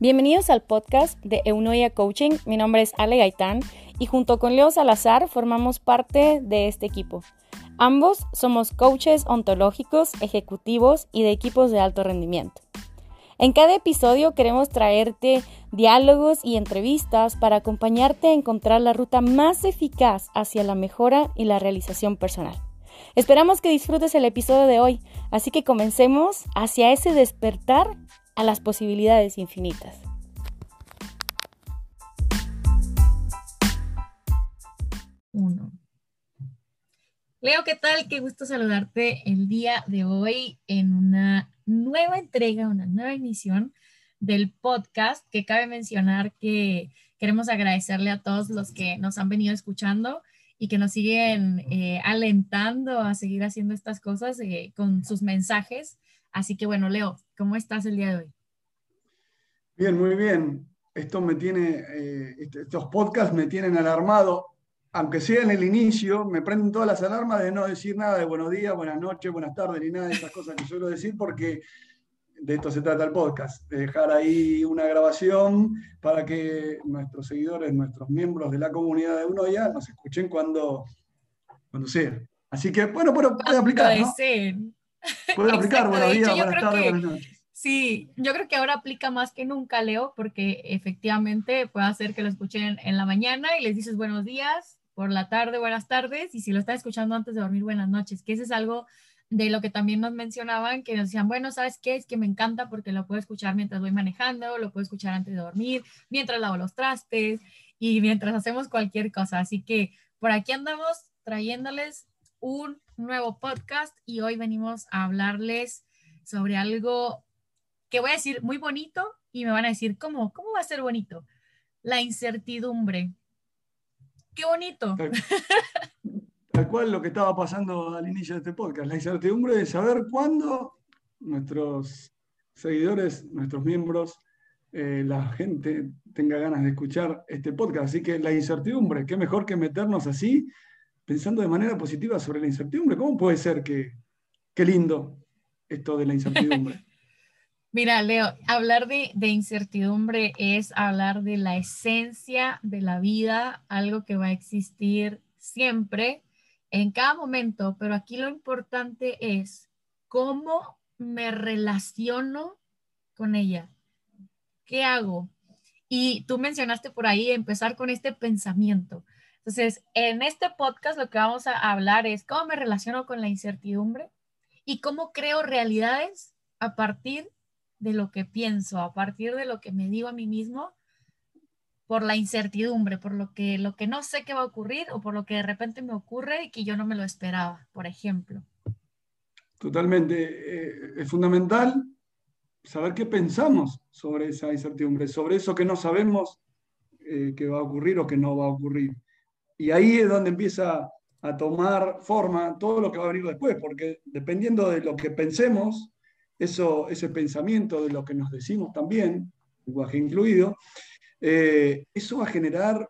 Bienvenidos al podcast de Eunoia Coaching. Mi nombre es Ale Gaitán y junto con Leo Salazar formamos parte de este equipo. Ambos somos coaches ontológicos, ejecutivos y de equipos de alto rendimiento. En cada episodio queremos traerte diálogos y entrevistas para acompañarte a encontrar la ruta más eficaz hacia la mejora y la realización personal. Esperamos que disfrutes el episodio de hoy, así que comencemos hacia ese despertar a las posibilidades infinitas. Uno. Leo, ¿qué tal? Qué gusto saludarte el día de hoy en una nueva entrega, una nueva emisión del podcast que cabe mencionar que queremos agradecerle a todos los que nos han venido escuchando y que nos siguen eh, alentando a seguir haciendo estas cosas eh, con sus mensajes. Así que bueno, Leo, ¿cómo estás el día de hoy? Bien, muy bien. Esto me tiene, eh, este, estos podcasts me tienen alarmado, aunque sea en el inicio, me prenden todas las alarmas de no decir nada de buenos días, buenas noches, buenas tardes, ni nada de esas cosas que suelo decir, porque de esto se trata el podcast, de dejar ahí una grabación para que nuestros seguidores, nuestros miembros de la comunidad de Unoya nos escuchen cuando, cuando sea. Así que, bueno, bueno puede aplicar. ¿no? Puede aplicar, buenos días, buenas tardes, buenas noches. Sí, yo creo que ahora aplica más que nunca, Leo, porque efectivamente puede hacer que lo escuchen en la mañana y les dices buenos días, por la tarde, buenas tardes, y si lo estás escuchando antes de dormir, buenas noches, que ese es algo de lo que también nos mencionaban, que nos decían, bueno, ¿sabes qué? Es que me encanta porque lo puedo escuchar mientras voy manejando, lo puedo escuchar antes de dormir, mientras lavo los trastes y mientras hacemos cualquier cosa. Así que por aquí andamos trayéndoles un nuevo podcast y hoy venimos a hablarles sobre algo que voy a decir muy bonito y me van a decir, ¿cómo? ¿Cómo va a ser bonito? La incertidumbre. Qué bonito. Tal, cual lo que estaba pasando al inicio de este podcast, la incertidumbre de saber cuándo nuestros seguidores, nuestros miembros, eh, la gente tenga ganas de escuchar este podcast. Así que la incertidumbre, qué mejor que meternos así, pensando de manera positiva sobre la incertidumbre. ¿Cómo puede ser que, qué lindo esto de la incertidumbre? Mira, Leo, hablar de, incertidumbre es hablar de la esencia de la vida, algo que va a existir siempre, en cada momento, pero aquí lo importante es cómo me relaciono con ella. ¿Qué hago? Y tú mencionaste por ahí empezar con este pensamiento. Entonces, en este podcast lo que vamos a hablar es cómo me relaciono con la incertidumbre y cómo creo realidades a partir de lo que pienso, a partir de lo que me digo a mí mismo, por la incertidumbre, por lo que, lo que no sé qué va a ocurrir o por lo que de repente me ocurre y que yo no me lo esperaba, por ejemplo. Totalmente. Eh, es fundamental saber qué pensamos sobre esa incertidumbre, sobre eso que no sabemos eh, que va a ocurrir o que no va a ocurrir. Y ahí es donde empieza a tomar forma todo lo que va a venir después, porque dependiendo de lo que pensemos, eso, ese pensamiento de lo que nos decimos también, lenguaje incluido, eh, eso va a generar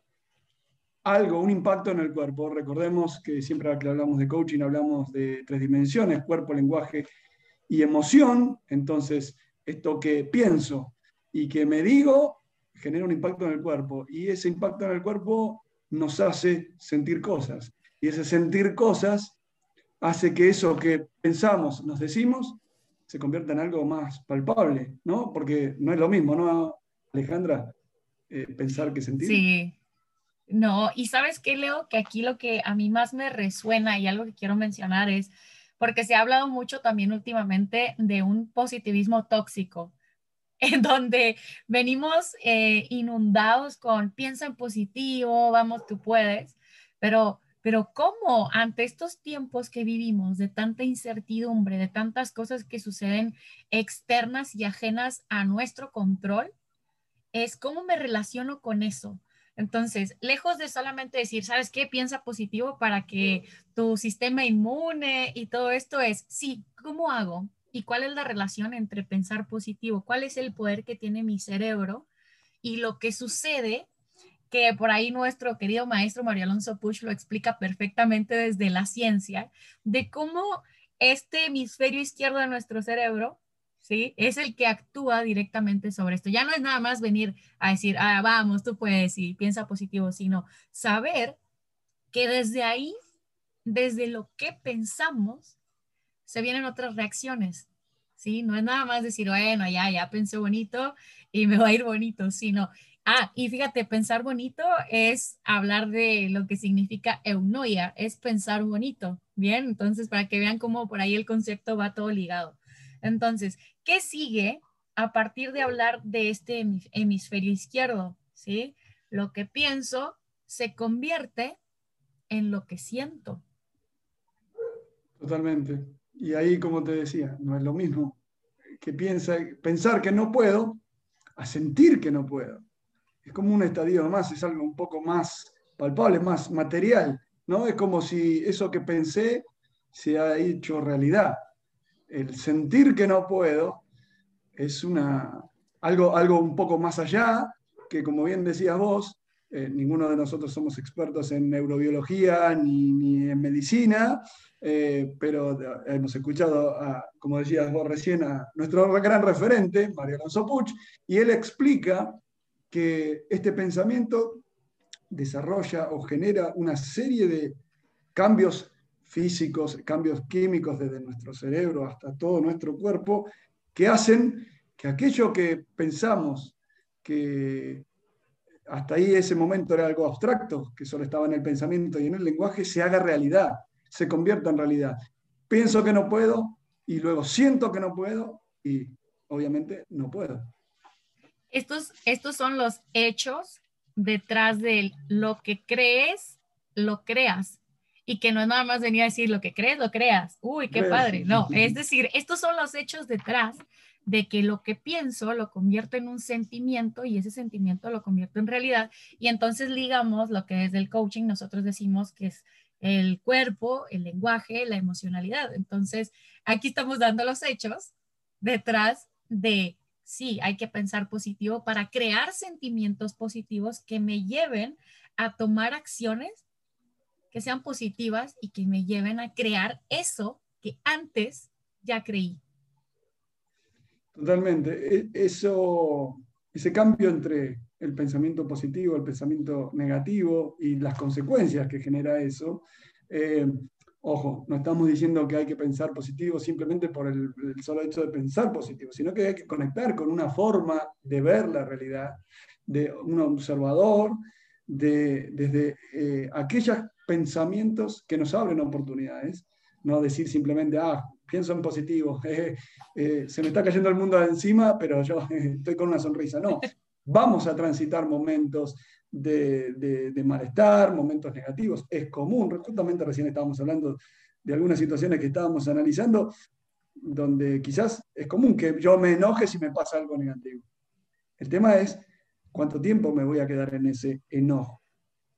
algo, un impacto en el cuerpo. Recordemos que siempre que hablamos de coaching hablamos de tres dimensiones, cuerpo, lenguaje y emoción. Entonces, esto que pienso y que me digo genera un impacto en el cuerpo y ese impacto en el cuerpo nos hace sentir cosas. Y ese sentir cosas hace que eso que pensamos, nos decimos, se convierta en algo más palpable, ¿no? Porque no es lo mismo, ¿no, Alejandra? Eh, pensar que sentir. Sí. No, y sabes qué, Leo, que aquí lo que a mí más me resuena y algo que quiero mencionar es, porque se ha hablado mucho también últimamente de un positivismo tóxico, en donde venimos eh, inundados con piensa en positivo, vamos, tú puedes, pero pero ¿cómo ante estos tiempos que vivimos de tanta incertidumbre, de tantas cosas que suceden externas y ajenas a nuestro control, es cómo me relaciono con eso? Entonces, lejos de solamente decir, ¿sabes qué? Piensa positivo para que tu sistema inmune y todo esto es, sí, ¿cómo hago? ¿Y cuál es la relación entre pensar positivo? ¿Cuál es el poder que tiene mi cerebro? Y lo que sucede que por ahí nuestro querido maestro Mario Alonso Push lo explica perfectamente desde la ciencia, de cómo este hemisferio izquierdo de nuestro cerebro ¿sí? Es el que actúa directamente sobre esto. Ya no es nada más venir a decir, ah, vamos, tú puedes y piensa positivo, sino saber que desde ahí, desde lo que pensamos, se vienen otras reacciones, ¿sí? No es nada más decir, bueno, ya, ya pensé bonito y me va a ir bonito, sino, ah, y fíjate, pensar bonito es hablar de lo que significa eunoia, es pensar bonito, ¿bien? Entonces, para que vean cómo por ahí el concepto va todo ligado. Entonces, ¿qué sigue a partir de hablar de este hemisferio izquierdo? ¿Sí? Lo que pienso se convierte en lo que siento. Totalmente. Y ahí, como te decía, no es lo mismo que piensa, pensar que no puedo a sentir que no puedo. Es como un estadio más, es algo un poco más palpable, más material, ¿no? Es como si eso que pensé se ha hecho realidad el sentir que no puedo es una, algo, algo un poco más allá, que como bien decías vos, eh, ninguno de nosotros somos expertos en neurobiología ni, en medicina, eh, pero hemos escuchado, como decías vos recién, a nuestro gran referente, Mario Alonso Puch, y él explica que este pensamiento desarrolla o genera una serie de cambios físicos, cambios químicos desde nuestro cerebro hasta todo nuestro cuerpo, que hacen que aquello que pensamos que hasta ahí ese momento era algo abstracto, que solo estaba en el pensamiento y en el lenguaje, se haga realidad, se convierta en realidad. Pienso que no puedo y luego siento que no puedo y obviamente no puedo. Estos, estos son los hechos detrás de lo que crees, lo creas y que no es nada más venir a decir lo que crees, lo creas. Uy, qué padre. No, es decir, estos son los hechos detrás de que lo que pienso lo convierto en un sentimiento y ese sentimiento lo convierto en realidad. Y entonces ligamos lo que desde el coaching nosotros decimos que es el cuerpo, el lenguaje, la emocionalidad. Entonces, aquí estamos dando los hechos detrás de, sí, hay que pensar positivo para crear sentimientos positivos que me lleven a tomar acciones que sean positivas y que me lleven a crear eso que antes ya creí. Totalmente. E, eso, ese cambio entre el pensamiento positivo, el pensamiento negativo y las consecuencias que genera eso. Eh, ojo, no estamos diciendo que hay que pensar positivo simplemente por el, solo hecho de pensar positivo, sino que hay que conectar con una forma de ver la realidad, de un observador, de, desde eh, aquellas pensamientos que nos abren oportunidades, no decir simplemente, ah, pienso en positivo, eh, se me está cayendo el mundo de encima, pero yo estoy con una sonrisa. No, vamos a transitar momentos de, de, malestar, momentos negativos, es común, justamente recién estábamos hablando de algunas situaciones que estábamos analizando, donde quizás es común que yo me enoje si me pasa algo negativo. El tema es cuánto tiempo me voy a quedar en ese enojo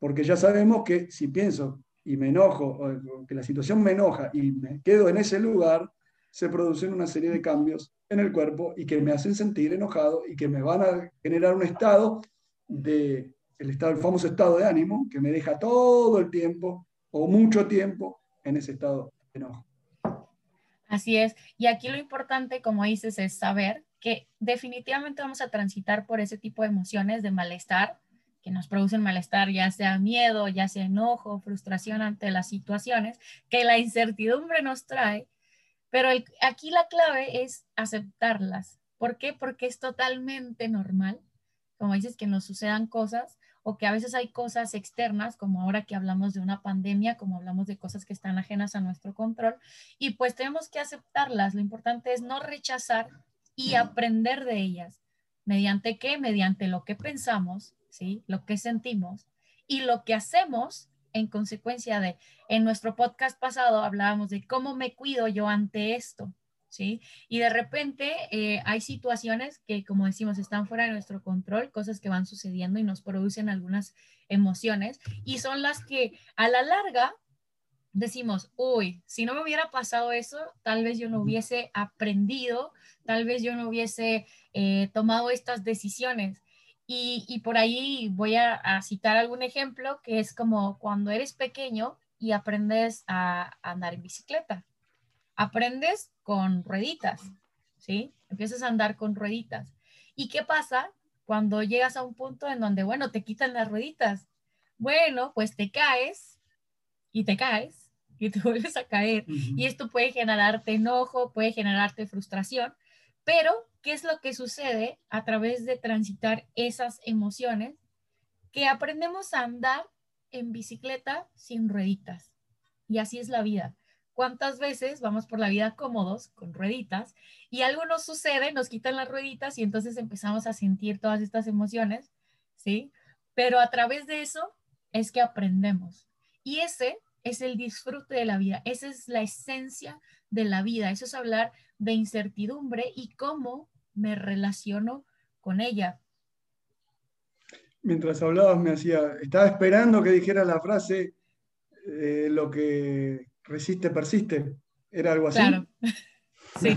porque ya sabemos que si pienso y me enojo, o que la situación me enoja y me quedo en ese lugar, se producen una serie de cambios en el cuerpo y que me hacen sentir enojado y que me van a generar un estado de el, estado, el famoso estado de ánimo que me deja todo el tiempo o mucho tiempo en ese estado de enojo. Así es. Y aquí lo importante, como dices, es saber que definitivamente vamos a transitar por ese tipo de emociones de malestar, que nos producen malestar, ya sea miedo, ya sea enojo, frustración ante las situaciones, que la incertidumbre nos trae, pero aquí la clave es aceptarlas. ¿Por qué? Porque es totalmente normal, como dices, que nos sucedan cosas o que a veces hay cosas externas, como ahora que hablamos de una pandemia, como hablamos de cosas que están ajenas a nuestro control, y pues tenemos que aceptarlas. Lo importante es no rechazar y aprender de ellas. ¿Mediante qué? Mediante lo que pensamos, ¿sí? Lo que sentimos y lo que hacemos en consecuencia de, en nuestro podcast pasado hablábamos de cómo me cuido yo ante esto, ¿sí? Y de repente eh, hay situaciones que, como decimos, están fuera de nuestro control, cosas que van sucediendo y nos producen algunas emociones y son las que a la larga decimos, uy, si no me hubiera pasado eso, tal vez yo no hubiese aprendido, tal vez yo no hubiese eh, tomado estas decisiones. Y, por ahí voy a, citar algún ejemplo que es como cuando eres pequeño y aprendes a, andar en bicicleta. Aprendes con rueditas, ¿sí? Empiezas a andar con rueditas. ¿Y qué pasa cuando llegas a un punto en donde, bueno, te quitan las rueditas? Bueno, pues te caes y te caes y te vuelves a caer. Y esto puede generarte enojo, puede generarte frustración, pero ¿qué es lo que sucede a través de transitar esas emociones? Que aprendemos a andar en bicicleta sin rueditas. Y así es la vida. ¿Cuántas veces vamos por la vida cómodos, con rueditas, y algo nos sucede, nos quitan las rueditas y entonces empezamos a sentir todas estas emociones, ¿sí? Pero a través de eso es que aprendemos. Y ese es el disfrute de la vida, esa es la esencia de la vida, eso es hablar de incertidumbre y cómo me relaciono con ella. Mientras hablabas me hacía, estaba esperando que dijera la frase, eh, lo que resiste, persiste. ¿Era algo así? Claro. Sí.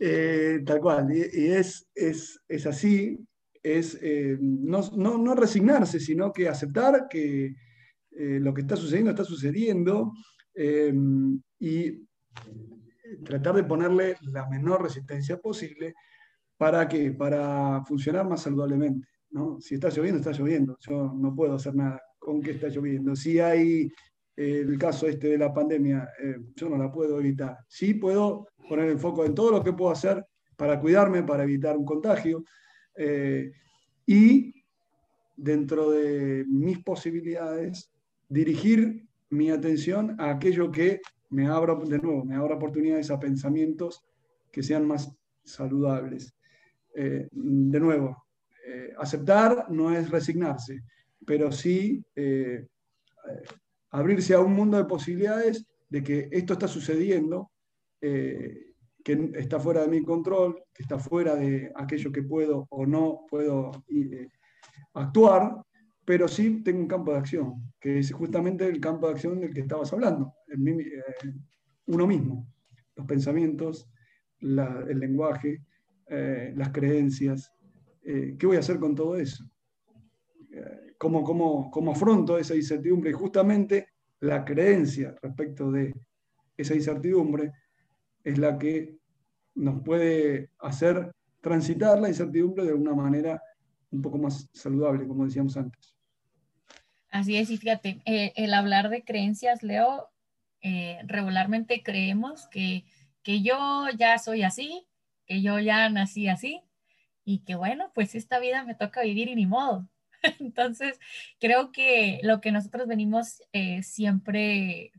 Eh, tal cual. Y, es, es, así, es eh, no, resignarse, sino que aceptar que lo que está sucediendo está sucediendo y tratar de ponerle la menor resistencia posible para que para funcionar más saludablemente. ¿no? Si está lloviendo, está lloviendo. Yo no puedo hacer nada con que está lloviendo. Si hay eh, el caso este de la pandemia, eh, yo no la puedo evitar. Sí puedo poner el foco en todo lo que puedo hacer para cuidarme, para evitar un contagio. Eh, y dentro de mis posibilidades, dirigir mi atención a aquello que me abra, de nuevo, me abra oportunidades a pensamientos que sean más saludables. de nuevo, eh, aceptar no es resignarse, pero sí eh, abrirse a un mundo de posibilidades de que esto está sucediendo, eh, que está fuera de mi control, que está fuera de aquello que puedo o no puedo actuar, pero sí tengo un campo de acción, que es justamente el campo de acción del que estabas hablando, uno mismo, los pensamientos, el lenguaje, las creencias, eh, ¿qué voy a hacer con todo eso? Eh, ¿Cómo, cómo, cómo afronto esa incertidumbre? Y justamente la creencia respecto de esa incertidumbre es la que nos puede hacer transitar la incertidumbre de una manera un poco más saludable, como decíamos antes. Así es, y fíjate, eh, el hablar de creencias, Leo, regularmente creemos que, que yo ya soy así, que yo ya nací así, y que bueno, pues esta vida me toca vivir y ni modo. Entonces, creo que lo que nosotros venimos eh, siempre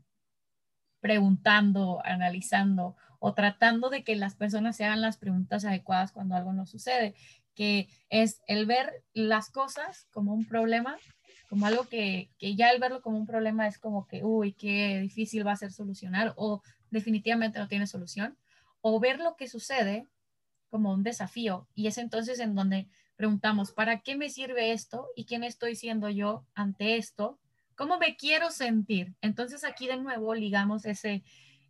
preguntando, analizando o tratando de que las personas se hagan las preguntas adecuadas cuando algo no sucede, que es el ver las cosas como un problema, como algo que, que ya el verlo como un problema es como que, uy, qué difícil va a ser solucionar o definitivamente no tiene solución, o ver lo que sucede como un desafío y es entonces en donde preguntamos, ¿para qué me sirve esto? ¿Y quién estoy siendo yo ante esto? ¿Cómo me quiero sentir? Entonces aquí de nuevo ligamos ese,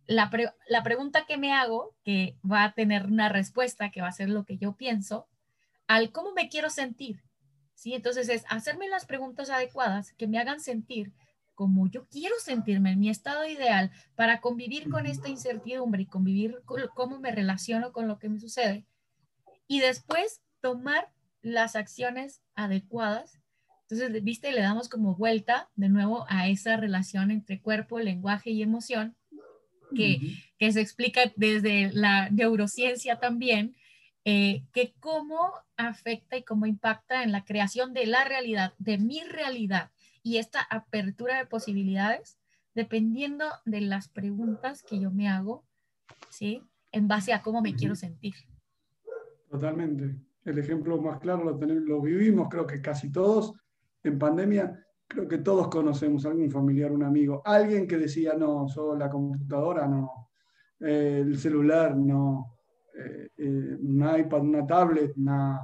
la, la pregunta que me hago, que va a tener una respuesta, que va a ser lo que yo pienso, al cómo me quiero sentir. ¿Sí? Entonces es hacerme las preguntas adecuadas que me hagan sentir como yo quiero sentirme en mi estado ideal para convivir con esta incertidumbre y convivir con cómo me relaciono con lo que me sucede y después tomar las acciones adecuadas. Entonces, viste, le damos como vuelta de nuevo a esa relación entre cuerpo, lenguaje y emoción, que, que se explica desde la neurociencia también, eh, que cómo afecta y cómo impacta en la creación de la realidad, de mi realidad y esta apertura de posibilidades, dependiendo de las preguntas que yo me hago, ¿sí? En base a cómo me quiero sentir. Totalmente. El ejemplo más claro lo, tenemos, lo vivimos, creo que casi todos. En pandemia, creo que todos conocemos a algún familiar, un amigo, alguien que decía, no, yo la computadora no, eh, el celular no, eh, eh, un iPad, una tablet, una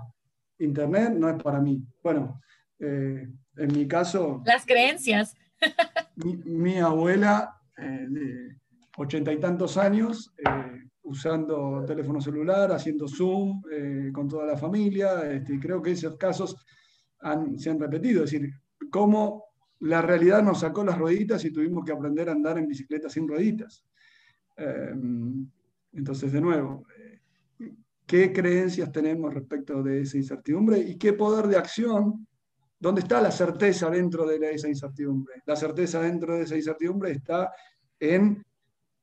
internet no es para mí. Bueno, en mi caso... Las creencias. mi, mi abuela de ochenta y tantos años usando teléfono celular, haciendo Zoom eh, con toda la familia. Este, creo que esos casos se han repetido. Es decir, cómo la realidad nos sacó las rueditas y tuvimos que aprender a andar en bicicleta sin rueditas. Entonces, de nuevo, eh, qué creencias tenemos respecto de esa incertidumbre y qué poder de acción, dónde está la certeza dentro de esa incertidumbre. La certeza dentro de esa incertidumbre está en,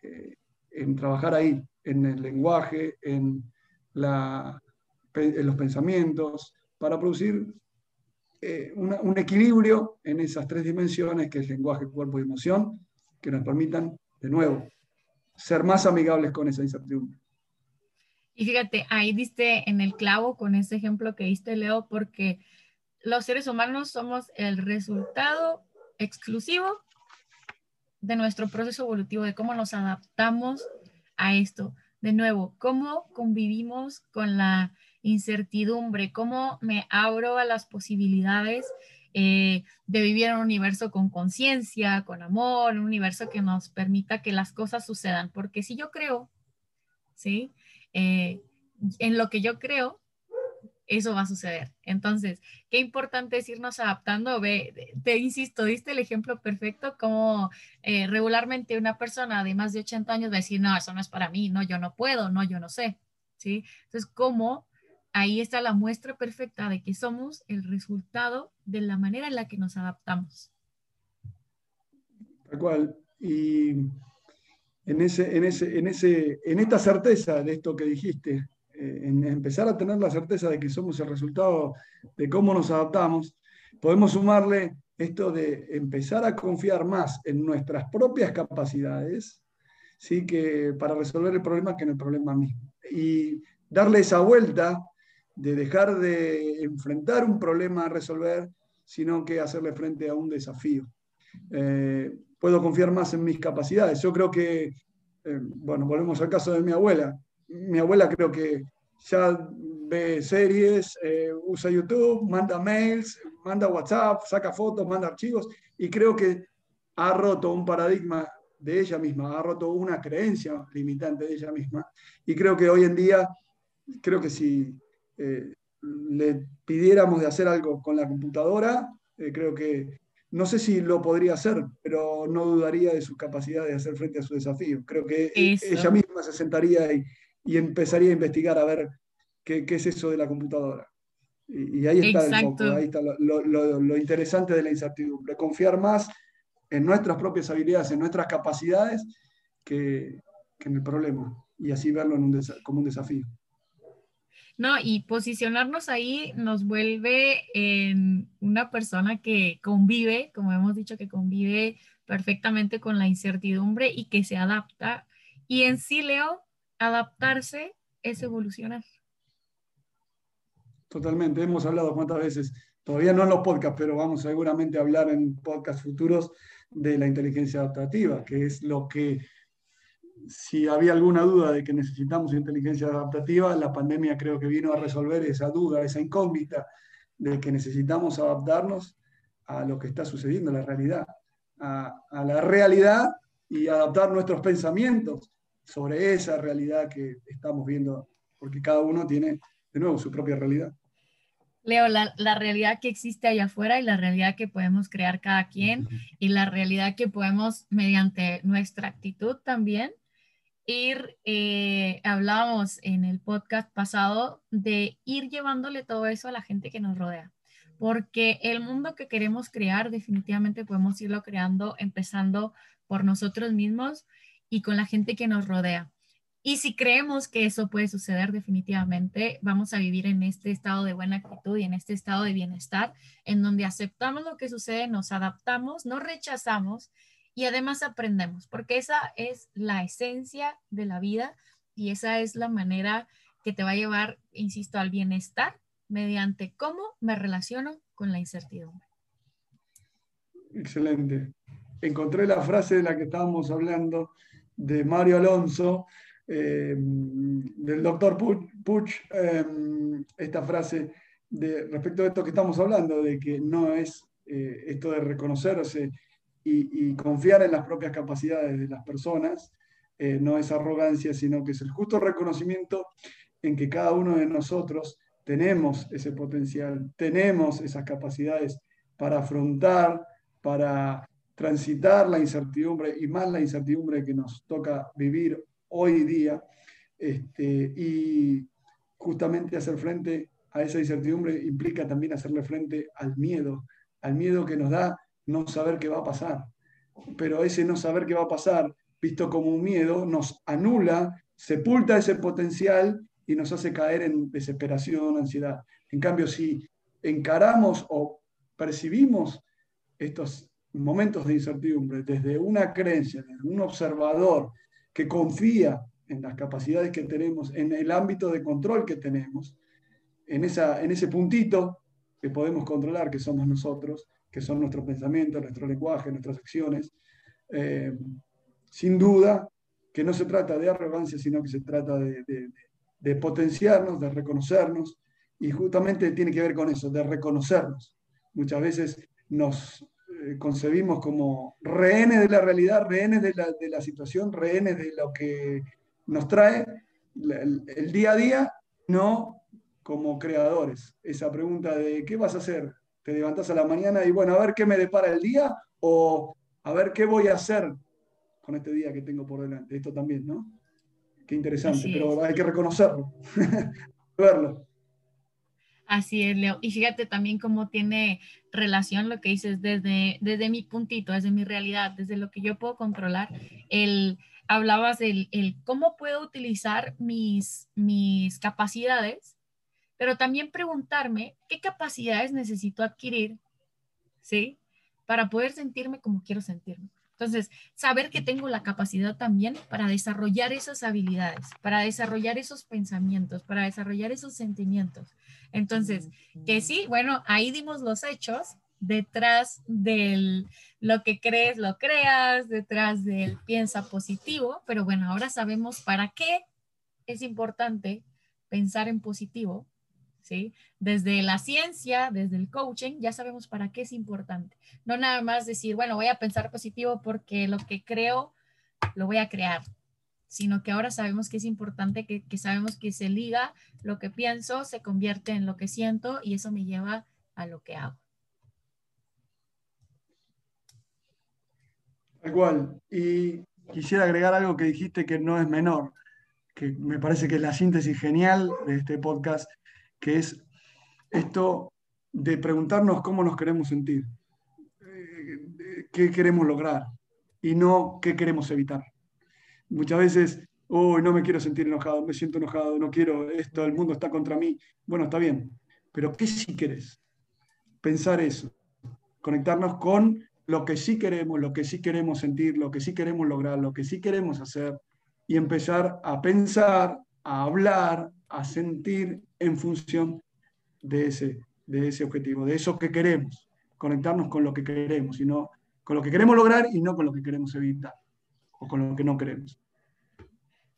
eh, en trabajar ahí, en el lenguaje, en, los pensamientos, para producir eh, un equilibrio en esas tres dimensiones, que es lenguaje, cuerpo y emoción, que nos permitan, de nuevo, ser más amigables con esa incertidumbre. Y fíjate, ahí diste en el clavo con ese ejemplo que diste, Leo, porque los seres humanos somos el resultado exclusivo de nuestro proceso evolutivo, de cómo nos adaptamos a esto. De nuevo, cómo convivimos con la incertidumbre, cómo me abro a las posibilidades eh, de vivir en un universo con conciencia, con amor, un universo que nos permita que las cosas sucedan. Porque si yo creo, ¿sí? Eh, en lo que yo creo, eso va a suceder. Entonces, qué importante es irnos adaptando. Ve, te insisto, diste el ejemplo perfecto, como eh, regularmente una persona de más de 80 años va a decir, no, eso no es para mí, no, yo no puedo, no, yo no sé. ¿Sí? Entonces, ¿cómo ahí está la muestra perfecta de que somos el resultado de la manera en la que nos adaptamos. Tal cual. Y en, ese, en, ese, en, ese, en esta certeza de esto que dijiste, eh, en empezar a tener la certeza de que somos el resultado de cómo nos adaptamos, podemos sumarle esto de empezar a confiar más en nuestras propias capacidades, ¿sí? que para resolver el problema que en el problema mismo. Y darle esa vuelta de dejar de enfrentar un problema a resolver, sino que hacerle frente a un desafío. Eh, puedo confiar más en mis capacidades. Yo creo que, eh, bueno, volvemos al caso de mi abuela. Mi abuela creo que ya ve series, eh, usa YouTube, manda mails, manda WhatsApp, saca fotos, manda archivos y creo que ha roto un paradigma de ella misma, ha roto una creencia limitante de ella misma. Y creo que hoy en día, creo que si eh, le pidiéramos de hacer algo con la computadora, creo que no sé si lo podría hacer, pero no dudaría de su capacidad de hacer frente a su desafío. Creo que ella misma se sentaría y, empezaría a investigar a ver qué, es eso de la computadora. Y, ahí está el foco, ahí está lo, interesante de la incertidumbre. Confiar más en nuestras propias habilidades, en nuestras capacidades, que, en el problema. Y así verlo como un desafío. No, y posicionarnos ahí nos vuelve en una persona que convive, como hemos dicho, que convive perfectamente con la incertidumbre y que se adapta. Y en sí, Leo, adaptarse es evolucionar. Totalmente, hemos hablado cuántas veces, todavía no en los podcasts, pero vamos seguramente a hablar en podcasts futuros de la inteligencia adaptativa, que es lo que si había alguna duda de que necesitamos inteligencia adaptativa, la pandemia creo que vino a resolver esa duda, esa incógnita de que necesitamos adaptarnos a lo que está sucediendo, a la realidad, a, la realidad y adaptar nuestros pensamientos sobre esa realidad que estamos viendo, porque cada uno tiene de nuevo su propia realidad. Leo, la, la, realidad que existe allá afuera y la realidad que podemos crear cada quien y la realidad que podemos, mediante nuestra actitud también, ir, eh, hablábamos en el podcast pasado de ir llevándole todo eso a la gente que nos rodea, porque el mundo que queremos crear definitivamente podemos irlo creando empezando por nosotros mismos y con la gente que nos rodea. Y si creemos que eso puede suceder, definitivamente vamos a vivir en este estado de buena actitud y en este estado de bienestar, en donde aceptamos lo que sucede, nos adaptamos, no rechazamos y además aprendemos, porque esa es la esencia de la vida y esa es la manera que te va a llevar, insisto, al bienestar mediante cómo me relaciono con la incertidumbre. Excelente. Encontré la frase de la que estábamos hablando de Mario Alonso, eh, del doctor Puch, eh, esta frase de, respecto a esto que estamos hablando, de que no es eh, esto de reconocerse y, confiar en las propias capacidades de las personas. Eh, no es arrogancia, sino que es el justo reconocimiento en que cada uno de nosotros tenemos ese potencial, tenemos esas capacidades para afrontar, para transitar la incertidumbre y más la incertidumbre que nos toca vivir hoy día. Este, y, justamente hacer frente a esa incertidumbre implica también hacerle frente al miedo, al miedo que nos da no saber qué va a pasar. Pero ese no saber qué va a pasar, visto como un miedo, nos anula, sepulta ese potencial y nos hace caer en desesperación, ansiedad. En cambio, si encaramos o percibimos estos momentos de incertidumbre desde una creencia, desde un observador que confía en las capacidades que tenemos, en el ámbito de control que tenemos, en, esa, en ese puntito que podemos controlar, que somos nosotros, que son nuestros pensamientos, nuestro lenguaje, nuestras acciones, eh, sin duda que no se trata de arrogancia, sino que se trata de, potenciarnos, de reconocernos, y justamente tiene que ver con eso, de reconocernos. Muchas veces nos eh, concebimos como rehenes de la realidad, rehenes de la, situación, rehenes de lo que nos trae el, día a día, no como creadores. Esa pregunta de ¿qué vas a hacer? Te levantas a la mañana y bueno, a ver qué me depara el día o a ver qué voy a hacer con este día que tengo por delante. Esto también, ¿no? Qué interesante, pero hay que reconocerlo, verlo. Así es, Leo. Y fíjate también cómo tiene relación lo que dices desde, desde mi puntito, desde mi realidad, desde lo que yo puedo controlar. El, hablabas del el cómo puedo utilizar mis, mis capacidades, pero también preguntarme qué capacidades necesito adquirir, ¿sí? Para poder sentirme como quiero sentirme. Entonces, saber que tengo la capacidad también para desarrollar esas habilidades, para desarrollar esos pensamientos, para desarrollar esos sentimientos. Entonces, que sí, bueno, ahí dimos los hechos detrás del lo que crees, lo creas, detrás del piensa positivo, pero bueno, ahora sabemos para qué es importante pensar en positivo ¿sí? Desde la ciencia, desde el coaching, ya sabemos para qué es importante. No nada más decir, bueno, voy a pensar positivo porque lo que creo lo voy a crear, sino que ahora sabemos que es importante, que, sabemos que se liga lo que pienso, se convierte en lo que siento y eso me lleva a lo que hago. Igual, y quisiera agregar algo que dijiste que no es menor, que me parece que es la síntesis genial de este podcast, que es esto de preguntarnos cómo nos queremos sentir, eh, qué queremos lograr y no qué queremos evitar. Muchas veces, hoy no me quiero sentir enojado, me siento enojado, no quiero esto, el mundo está contra mí. Bueno, está bien, pero ¿qué sí querés? Pensar eso, conectarnos con lo que sí queremos, lo que sí queremos sentir, lo que sí queremos lograr, lo que sí queremos hacer y empezar a pensar, a hablar, a sentir en función de ese, de ese objetivo, de eso que queremos, conectarnos con lo que queremos, y no, con lo que queremos lograr y no con lo que queremos evitar o con lo que no queremos.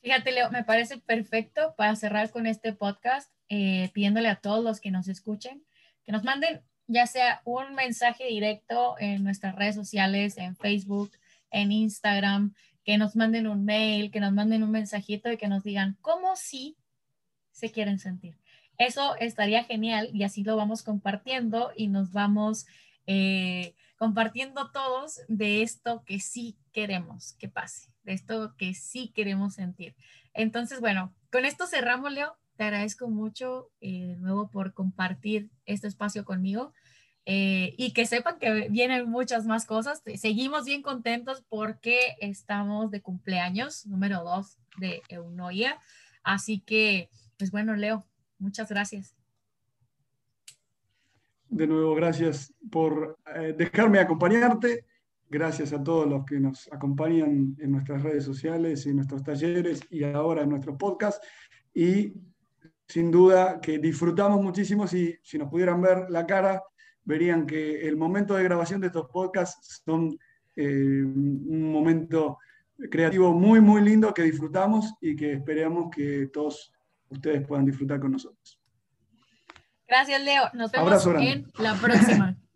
Fíjate, Leo, me parece perfecto para cerrar con este podcast, eh, pidiéndole a todos los que nos escuchen que nos manden ya sea un mensaje directo en nuestras redes sociales, en Facebook, en Instagram, que nos manden un mail, que nos manden un mensajito y que nos digan cómo sí se quieren sentir. Eso estaría genial y así lo vamos compartiendo y nos vamos eh, compartiendo todos de esto que sí queremos que pase, de esto que sí queremos sentir. Entonces, bueno, con esto cerramos, Leo. Te agradezco mucho eh, de nuevo por compartir este espacio conmigo. Eh, y que sepan que vienen muchas más cosas. Seguimos bien contentos porque estamos de cumpleaños número dos de Eunoia. Así que pues bueno, Leo, muchas gracias. De nuevo, gracias por eh, dejarme acompañarte. Gracias a todos los que nos acompañan en nuestras redes sociales, en nuestros talleres y ahora en nuestro podcast. Y sin duda que disfrutamos muchísimo. Si, si nos pudieran ver la cara, verían que el momento de grabación de estos podcasts son eh, un momento creativo muy, muy lindo que disfrutamos y que esperamos que todos ustedes puedan disfrutar con nosotros. Gracias, Leo. Nos vemos en la próxima.